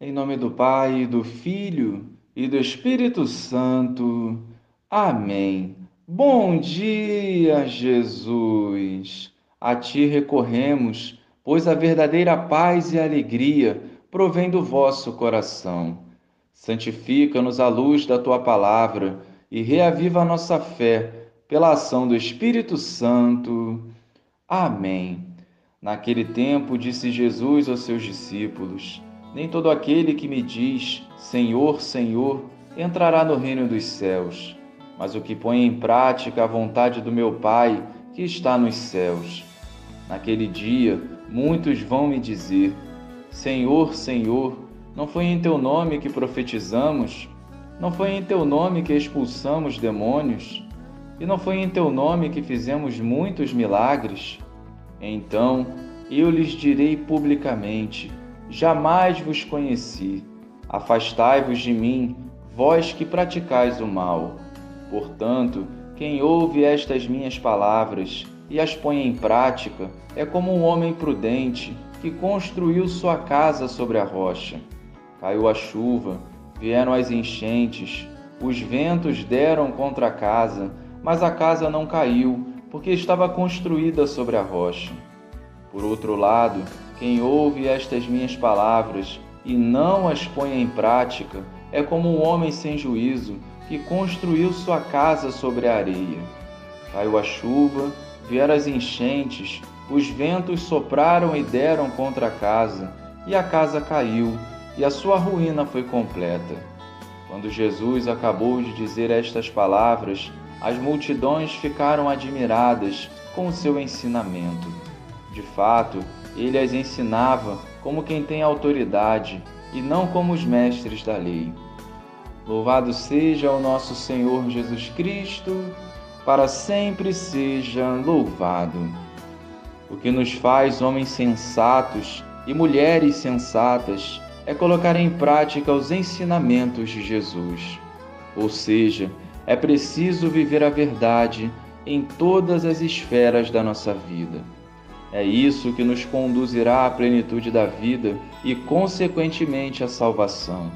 Em nome do Pai, do Filho e do Espírito Santo. Amém. Bom dia, Jesus. A ti recorremos, pois a verdadeira paz e alegria provém do vosso coração. Santifica-nos à luz da tua palavra e reaviva a nossa fé pela ação do Espírito Santo. Amém. Naquele tempo, disse Jesus aos seus discípulos: nem todo aquele que me diz Senhor, Senhor entrará no reino dos céus, mas o que põe em prática a vontade do meu Pai que está nos céus. Naquele dia, muitos vão me dizer: Senhor, Senhor, não foi em teu nome que profetizamos? Não foi em teu nome que expulsamos demônios? E não foi em teu nome que fizemos muitos milagres? Então eu lhes direi publicamente: jamais vos conheci. Afastai-vos de mim, vós que praticais o mal. Portanto, quem ouve estas minhas palavras e as põe em prática é como um homem prudente que construiu sua casa sobre a rocha. Caiu a chuva, vieram as enchentes, os ventos deram contra a casa, mas a casa não caiu, porque estava construída sobre a rocha. Por outro lado, quem ouve estas minhas palavras e não as põe em prática é como um homem sem juízo que construiu sua casa sobre a areia. Caiu a chuva, vieram as enchentes, os ventos sopraram e deram contra a casa, e a casa caiu, e a sua ruína foi completa. Quando Jesus acabou de dizer estas palavras, as multidões ficaram admiradas com o seu ensinamento. De fato, ele as ensinava como quem tem autoridade e não como os mestres da lei. Louvado seja o nosso Senhor Jesus Cristo, para sempre seja louvado. O que nos faz homens sensatos e mulheres sensatas é colocar em prática os ensinamentos de Jesus. Ou seja, é preciso viver a verdade em todas as esferas da nossa vida. É isso que nos conduzirá à plenitude da vida e, consequentemente, à salvação.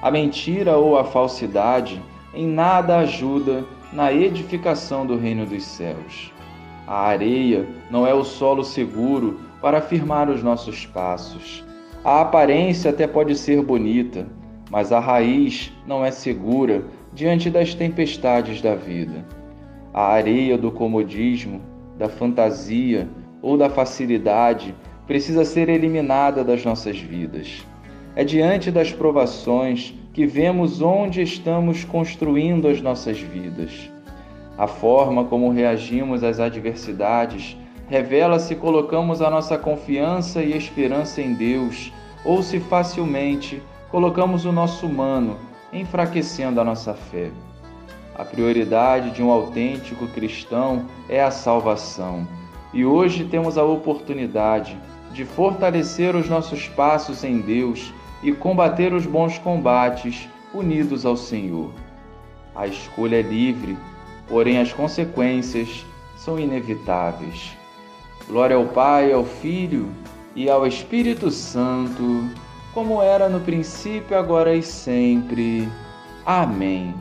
A mentira ou a falsidade em nada ajuda na edificação do reino dos céus. A areia não é o solo seguro para firmar os nossos passos. A aparência até pode ser bonita, mas a raiz não é segura diante das tempestades da vida. A areia do comodismo, da fantasia, ou da facilidade precisa ser eliminada das nossas vidas. É diante das provações que vemos onde estamos construindo as nossas vidas. A forma como reagimos às adversidades revela se colocamos a nossa confiança e esperança em Deus ou se facilmente colocamos o nosso humano, enfraquecendo a nossa fé. A prioridade de um autêntico cristão é a salvação e hoje temos a oportunidade de fortalecer os nossos passos em Deus e combater os bons combates unidos ao Senhor. A escolha é livre, porém as consequências são inevitáveis. Glória ao Pai, ao Filho e ao Espírito Santo, como era no princípio, agora e sempre. Amém.